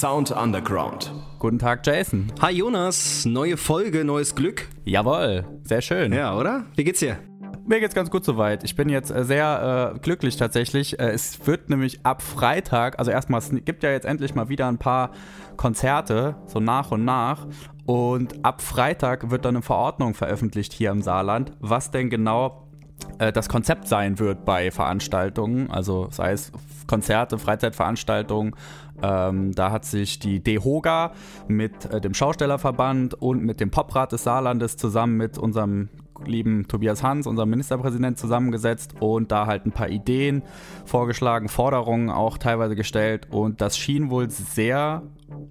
Sound Underground. Guten Tag, Jason. Hi Jonas, neue Folge, neues Glück. Jawohl, sehr schön. Ja, oder? Wie geht's dir? Mir geht's ganz gut soweit. Ich bin jetzt äh, sehr äh, glücklich tatsächlich. Äh, es wird nämlich ab Freitag, also erstmal, es gibt ja jetzt endlich mal wieder ein paar Konzerte, so nach und nach. Und ab Freitag wird dann eine Verordnung veröffentlicht hier im Saarland, was denn genau äh, das Konzept sein wird bei Veranstaltungen, also sei es Konzerte, Freizeitveranstaltungen. Ähm, da hat sich die DEHOGA mit äh, dem Schaustellerverband und mit dem Poprat des Saarlandes zusammen mit unserem lieben Tobias Hans, unserem Ministerpräsident, zusammengesetzt und da halt ein paar Ideen vorgeschlagen, Forderungen auch teilweise gestellt und das schien wohl sehr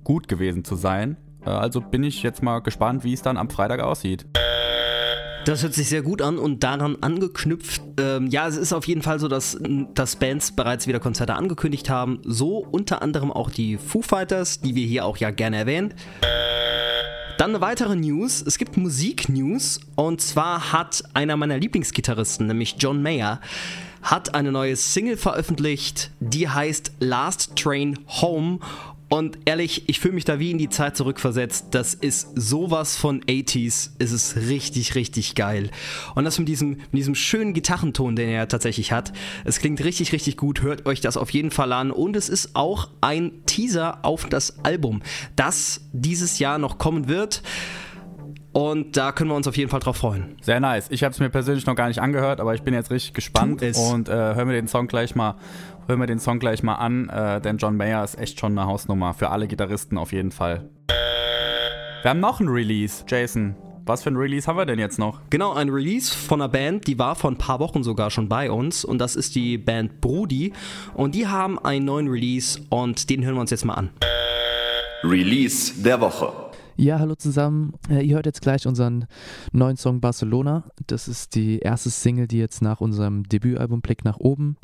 gut gewesen zu sein. Äh, also bin ich jetzt mal gespannt, wie es dann am Freitag aussieht. Das hört sich sehr gut an und daran angeknüpft, ähm, ja, es ist auf jeden Fall so, dass, dass Bands bereits wieder Konzerte angekündigt haben. So unter anderem auch die Foo Fighters, die wir hier auch ja gerne erwähnen. Dann eine weitere News. Es gibt Musik-News und zwar hat einer meiner Lieblingsgitarristen, nämlich John Mayer, hat eine neue Single veröffentlicht, die heißt Last Train Home und ehrlich, ich fühle mich da wie in die Zeit zurückversetzt. Das ist sowas von 80s. Es ist richtig, richtig geil. Und das mit diesem, mit diesem schönen Gitarrenton, den er tatsächlich hat. Es klingt richtig, richtig gut. Hört euch das auf jeden Fall an. Und es ist auch ein Teaser auf das Album, das dieses Jahr noch kommen wird. Und da können wir uns auf jeden Fall drauf freuen. Sehr nice. Ich habe es mir persönlich noch gar nicht angehört, aber ich bin jetzt richtig gespannt und äh, hören wir den Song gleich mal, hören wir den Song gleich mal an, äh, denn John Mayer ist echt schon eine Hausnummer für alle Gitarristen auf jeden Fall. Wir haben noch ein Release, Jason. Was für ein Release haben wir denn jetzt noch? Genau, ein Release von einer Band, die war vor ein paar Wochen sogar schon bei uns und das ist die Band Brudi und die haben einen neuen Release und den hören wir uns jetzt mal an. Release der Woche. Ja, hallo zusammen. Äh, ihr hört jetzt gleich unseren neuen Song Barcelona. Das ist die erste Single, die jetzt nach unserem Debütalbum Blick nach oben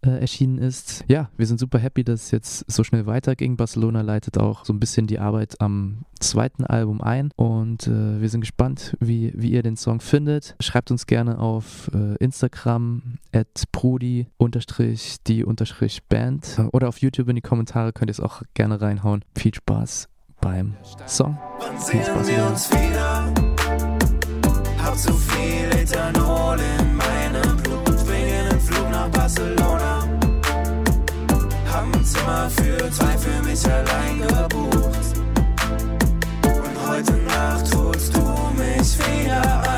äh, erschienen ist. Ja, wir sind super happy, dass es jetzt so schnell weiterging. Barcelona leitet auch so ein bisschen die Arbeit am zweiten Album ein und äh, wir sind gespannt, wie, wie ihr den Song findet. Schreibt uns gerne auf äh, Instagram at unterstrich die Band oder auf YouTube in die Kommentare könnt ihr es auch gerne reinhauen. Viel Spaß beim Song. Wann sehen wir uns wieder? Hab zu viel Ethanol in meinem Blut, wegen einen Flug nach Barcelona. Hab ein Zimmer für zwei für mich allein gebucht. Und heute Nacht holst du mich wieder ein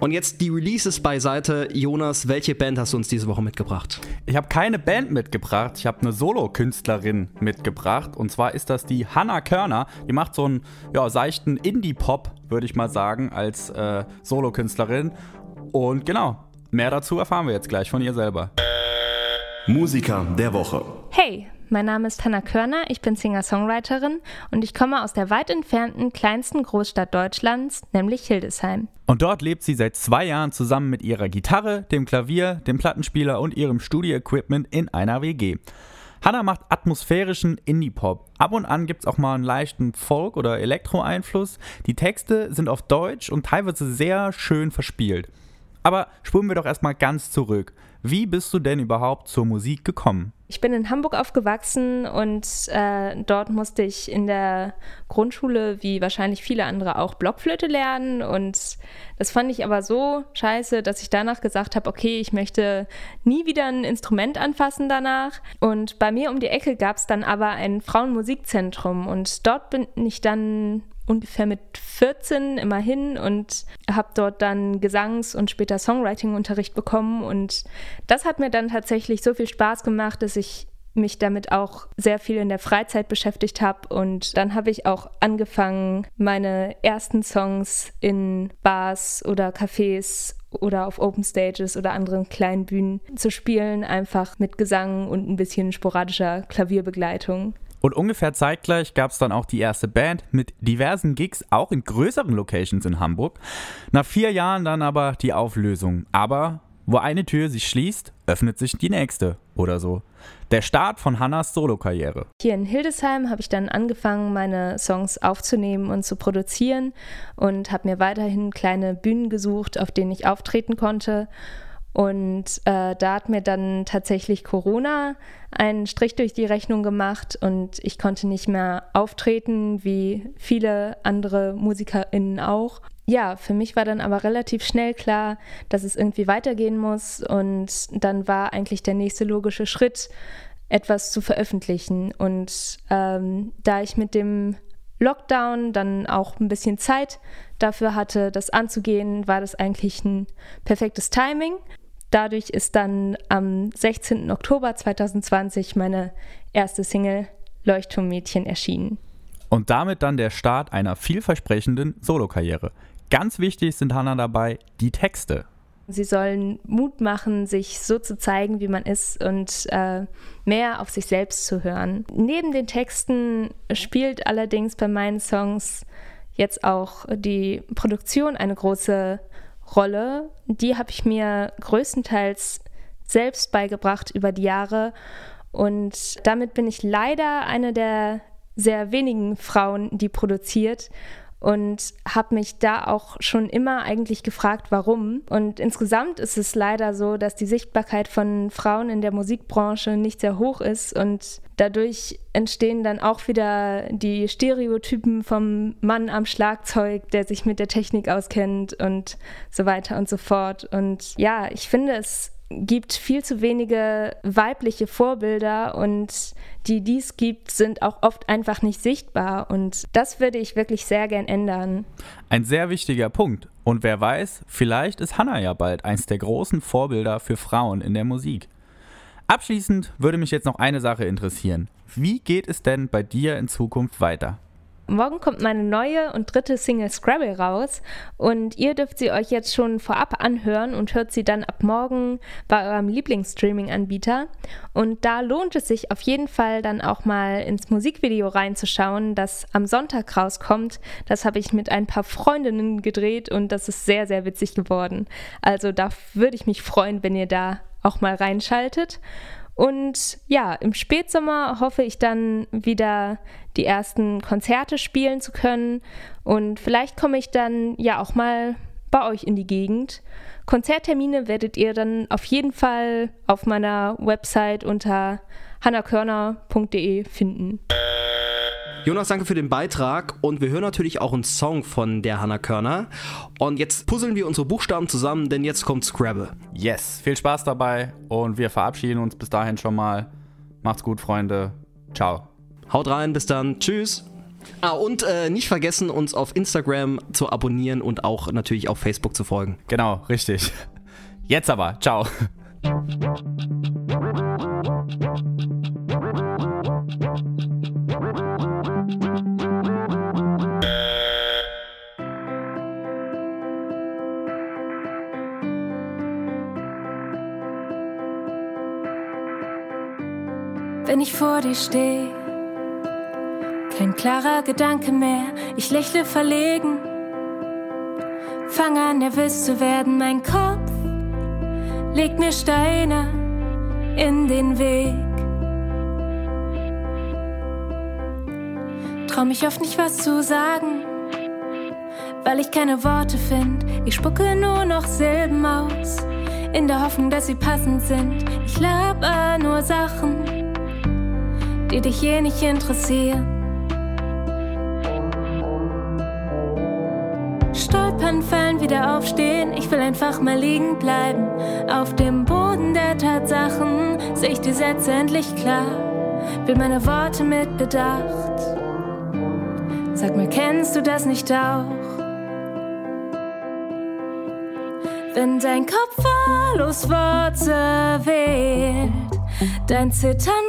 Und jetzt die Releases beiseite. Jonas, welche Band hast du uns diese Woche mitgebracht? Ich habe keine Band mitgebracht, ich habe eine Solo-Künstlerin mitgebracht. Und zwar ist das die Hannah Körner. Die macht so einen ja, seichten Indie-Pop, würde ich mal sagen, als äh, Solo-Künstlerin. Und genau, mehr dazu erfahren wir jetzt gleich von ihr selber. Musiker der Woche. Hey, mein Name ist Hannah Körner, ich bin Singer-Songwriterin und ich komme aus der weit entfernten kleinsten Großstadt Deutschlands, nämlich Hildesheim. Und dort lebt sie seit zwei Jahren zusammen mit ihrer Gitarre, dem Klavier, dem Plattenspieler und ihrem Studio-Equipment in einer WG. Hannah macht atmosphärischen Indie-Pop. Ab und an gibt es auch mal einen leichten Folk- oder Elektro-Einfluss. Die Texte sind auf Deutsch und teilweise sehr schön verspielt. Aber spulen wir doch erstmal ganz zurück. Wie bist du denn überhaupt zur Musik gekommen? Ich bin in Hamburg aufgewachsen und äh, dort musste ich in der Grundschule, wie wahrscheinlich viele andere auch, Blockflöte lernen. Und das fand ich aber so scheiße, dass ich danach gesagt habe, okay, ich möchte nie wieder ein Instrument anfassen danach. Und bei mir um die Ecke gab es dann aber ein Frauenmusikzentrum und dort bin ich dann ungefähr mit 14 immerhin und habe dort dann Gesangs- und später Songwriting-Unterricht bekommen. Und das hat mir dann tatsächlich so viel Spaß gemacht, dass ich mich damit auch sehr viel in der Freizeit beschäftigt habe und dann habe ich auch angefangen, meine ersten Songs in Bars oder Cafés oder auf Open Stages oder anderen kleinen Bühnen zu spielen, einfach mit Gesang und ein bisschen sporadischer Klavierbegleitung. Und ungefähr zeitgleich gab es dann auch die erste Band mit diversen Gigs, auch in größeren Locations in Hamburg. Nach vier Jahren dann aber die Auflösung. Aber Wo eine Tür sich schließt, öffnet sich die nächste oder so. Der Start von Hannas Solokarriere. Hier in Hildesheim habe ich dann angefangen, meine Songs aufzunehmen und zu produzieren und habe mir weiterhin kleine Bühnen gesucht, auf denen ich auftreten konnte. Und äh, da hat mir dann tatsächlich Corona einen Strich durch die Rechnung gemacht und ich konnte nicht mehr auftreten, wie viele andere MusikerInnen auch. Ja, für mich war dann aber relativ schnell klar, dass es irgendwie weitergehen muss und dann war eigentlich der nächste logische Schritt, etwas zu veröffentlichen. Und ähm, da ich mit dem Lockdown dann auch ein bisschen Zeit dafür hatte, das anzugehen, war das eigentlich ein perfektes Timing. Dadurch ist dann am 16. Oktober 2020 meine erste Single Leuchtturmmädchen erschienen. Und damit dann der Start einer vielversprechenden Solokarriere. Ganz wichtig sind Hannah dabei die Texte. Sie sollen Mut machen, sich so zu zeigen, wie man ist und äh, mehr auf sich selbst zu hören. Neben den Texten spielt allerdings bei meinen Songs jetzt auch die Produktion eine große Rolle. Die habe ich mir größtenteils selbst beigebracht über die Jahre und damit bin ich leider eine der sehr wenigen Frauen, die produziert und habe mich da auch schon immer eigentlich gefragt, warum. Und insgesamt ist es leider so, dass die Sichtbarkeit von Frauen in der Musikbranche nicht sehr hoch ist und dadurch entstehen dann auch wieder die Stereotypen vom Mann am Schlagzeug, der sich mit der Technik auskennt und so weiter und so fort. Und ja, ich finde es gibt viel zu wenige weibliche Vorbilder und die dies gibt, sind auch oft einfach nicht sichtbar und das würde ich wirklich sehr gern ändern. Ein sehr wichtiger Punkt. Und wer weiß, vielleicht ist Hannah ja bald eins der großen Vorbilder für Frauen in der Musik. Abschließend würde mich jetzt noch eine Sache interessieren. Wie geht es denn bei dir in Zukunft weiter? Morgen kommt meine neue und dritte Single Scrabble raus und ihr dürft sie euch jetzt schon vorab anhören und hört sie dann ab morgen bei eurem Lieblingsstreaming-Anbieter. Und da lohnt es sich auf jeden Fall dann auch mal ins Musikvideo reinzuschauen, das am Sonntag rauskommt. Das habe ich mit ein paar Freundinnen gedreht und das ist sehr, sehr witzig geworden. Also da würde ich mich freuen, wenn ihr da auch mal reinschaltet. Und ja, im Spätsommer hoffe ich dann wieder die ersten Konzerte spielen zu können. Und vielleicht komme ich dann ja auch mal bei euch in die Gegend. Konzerttermine werdet ihr dann auf jeden Fall auf meiner Website unter hannakörner.de finden. Jonas, danke für den Beitrag und wir hören natürlich auch einen Song von der Hannah Körner. Und jetzt puzzeln wir unsere Buchstaben zusammen, denn jetzt kommt Scrabble. Yes, viel Spaß dabei und wir verabschieden uns bis dahin schon mal. Macht's gut, Freunde. Ciao. Haut rein, bis dann. Tschüss. Ah, und äh, nicht vergessen, uns auf Instagram zu abonnieren und auch natürlich auf Facebook zu folgen. Genau, richtig. Jetzt aber. Ciao. Vor dir stehe. Kein klarer Gedanke mehr, ich lächle verlegen. Fange an, nervös zu werden, mein Kopf legt mir Steine in den Weg. Trau mich oft nicht was zu sagen, weil ich keine Worte finde. Ich spucke nur noch Silben aus, in der Hoffnung, dass sie passend sind. Ich laber nur Sachen die dich eh nicht interessieren. Stolpern, fallen, wieder aufstehen, ich will einfach mal liegen bleiben. Auf dem Boden der Tatsachen sehe ich die Sätze endlich klar, will meine Worte mit Bedacht. Sag mal, kennst du das nicht auch? Wenn dein Kopf wahllos Worte wählt, dein Zittern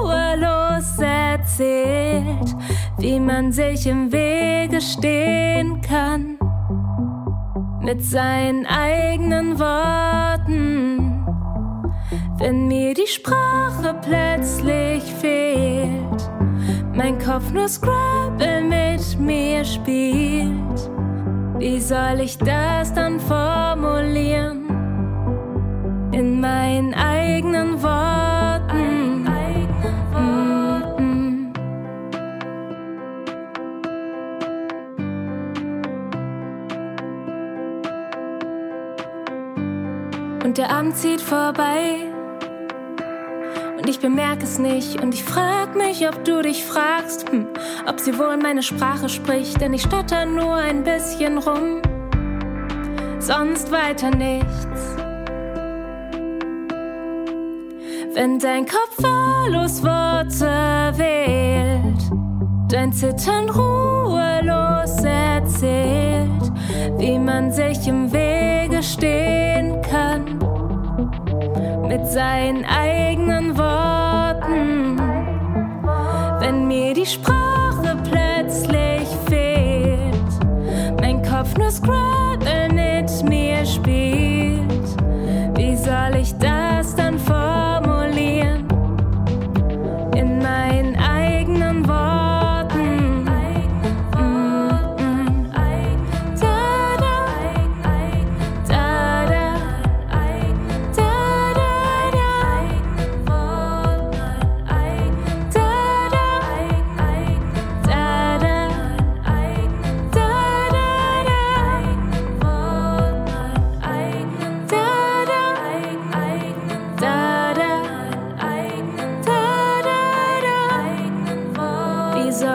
ruhelos erzählt, wie man sich im Wege stehen kann. Mit seinen eigenen Worten, wenn mir die Sprache plötzlich fehlt, mein Kopf nur Scrabble mit mir spielt, wie soll ich das dann formulieren? in meinen eigenen Worten. Und der Abend zieht vorbei. Und ich bemerke es nicht. Und ich frag mich, ob du dich fragst, hm, ob sie wohl meine Sprache spricht. Denn ich stotter nur ein bisschen rum. Sonst weiter nichts. Wenn dein Kopf wahllos Worte wählt, dein Zittern ruhelos erzählt, wie man sich im Wege mit seinen eigenen Worten. Wenn mir die Sprache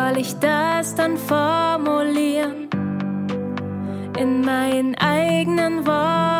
soll ich das dann formulieren? In meinen eigenen Worten